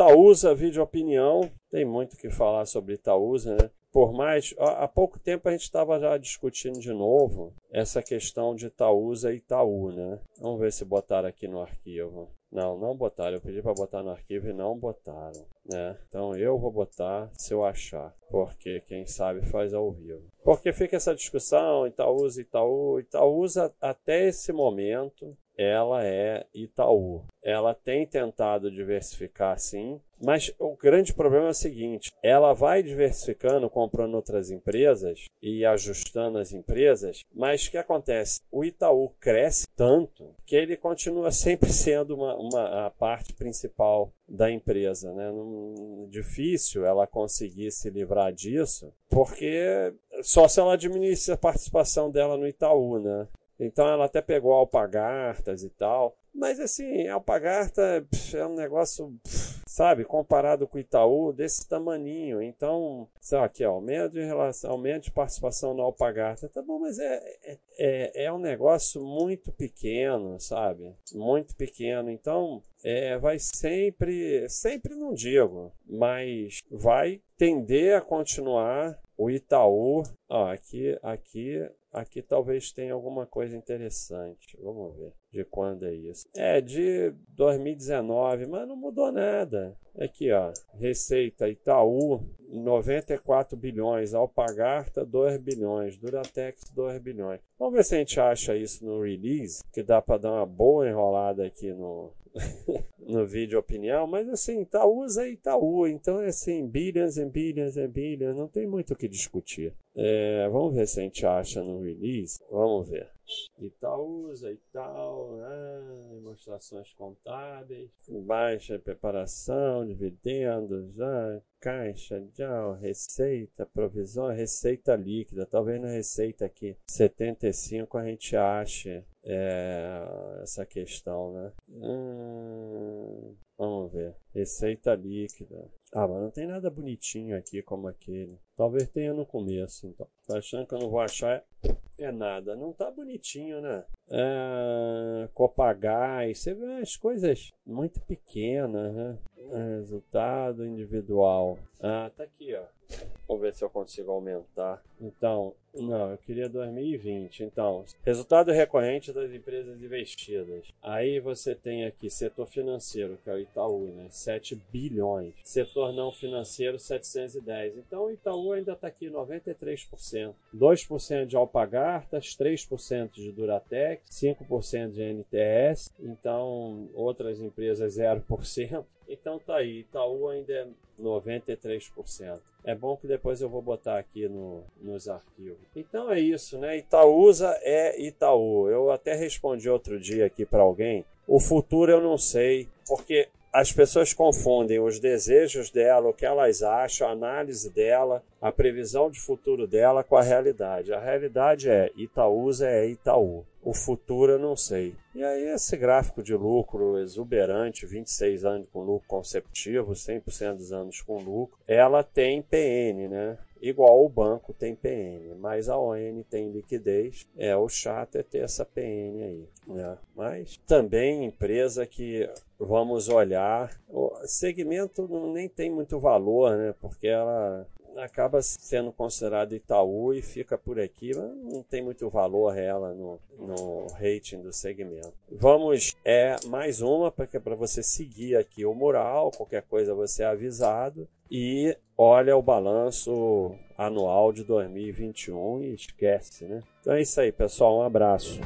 Itaúsa, vídeo opinião. Tem muito que falar sobre Itaúsa, né? Por mais, há pouco tempo a gente estava já discutindo de novo essa questão de Itaúsa e Itaú, né? Vamos ver se botaram aqui no arquivo. Não, não botaram. Eu pedi para botar no arquivo e não botaram, né? Então eu vou botar se eu achar, porque quem sabe faz ao vivo. Porque fica essa discussão Itaúsa, Itaú, Itaúsa até esse momento ela é Itaú. Ela tem tentado diversificar sim, mas o grande problema é o seguinte: ela vai diversificando, comprando outras empresas e ajustando as empresas, mas o que acontece? O Itaú cresce tanto que ele continua sempre sendo uma, uma a parte principal da empresa. Né? Não, difícil ela conseguir se livrar disso, porque só se ela diminuísse a participação dela no Itaú, né? Então ela até pegou alpagartas e tal. Mas assim, alpagarta é um negócio, sabe, comparado com o Itaú, desse tamaninho. Então, sei aqui, ó, aumento de relação, aumento de participação na alpagarta. Tá bom, mas é, é, é, é um negócio muito pequeno, sabe? Muito pequeno. Então, é, vai sempre, sempre não digo, mas vai tender a continuar o Itaú. Aqui, aqui Aqui talvez tenha alguma coisa interessante. Vamos ver de quando é isso. É de 2019, mas não mudou nada. Aqui, ó. Receita Itaú, 94 bilhões. Alpagarta, 2 bilhões. Duratex, 2 bilhões. Vamos ver se a gente acha isso no release, que dá para dar uma boa enrolada aqui no, no vídeo opinião, mas assim, Itaú é Itaú, então é assim, billions and billions and billions, não tem muito o que discutir. É, vamos ver se a gente acha no release, vamos ver. Itaúsa e tal, né? demonstrações contábeis, baixa preparação, dividendos, já, caixa, já, receita, provisão, receita líquida, talvez na receita aqui 75 a gente ache é, essa questão, né? Hum, ver, receita líquida. Ah, mas não tem nada bonitinho aqui como aquele. Talvez tenha no começo, então. Tô achando que eu não vou achar é nada. Não tá bonitinho, né? É, Copagás, você vê umas coisas muito pequenas, né? Resultado individual. Ah, tá aqui, ó. Vamos ver se eu consigo aumentar. Então, não, eu queria 2020. Então, resultado recorrente das empresas investidas. Aí você tem aqui setor financeiro, que é o Itaú, né? 7 bilhões. Setor não financeiro, 710. Então, o Itaú ainda está aqui 93%. 2% de Alpagartas, 3% de Duratec, 5% de NTS. Então, outras empresas 0%. Então tá aí, Itaú ainda é 93%. É bom que depois eu vou botar aqui no, nos arquivos. Então é isso, né? Itaúsa é Itaú. Eu até respondi outro dia aqui para alguém. O futuro eu não sei, porque as pessoas confundem os desejos dela, o que elas acham, a análise dela, a previsão de futuro dela com a realidade. A realidade é Itaúsa é Itaú. O futuro eu não sei. E aí esse gráfico de lucro exuberante, 26 anos com lucro conceptivo, 100% dos anos com lucro, ela tem PN, né? Igual o banco tem PN, mas a ON tem liquidez. É, o chato é ter essa PN aí. Né? Mas também empresa que vamos olhar, o segmento nem tem muito valor, né? Porque ela acaba sendo considerada Itaú e fica por aqui, não tem muito valor ela no, no rating do segmento. Vamos, é mais uma, para você seguir aqui o mural, qualquer coisa você é avisado e olha o balanço anual de 2021 e esquece, né? Então é isso aí, pessoal. Um abraço.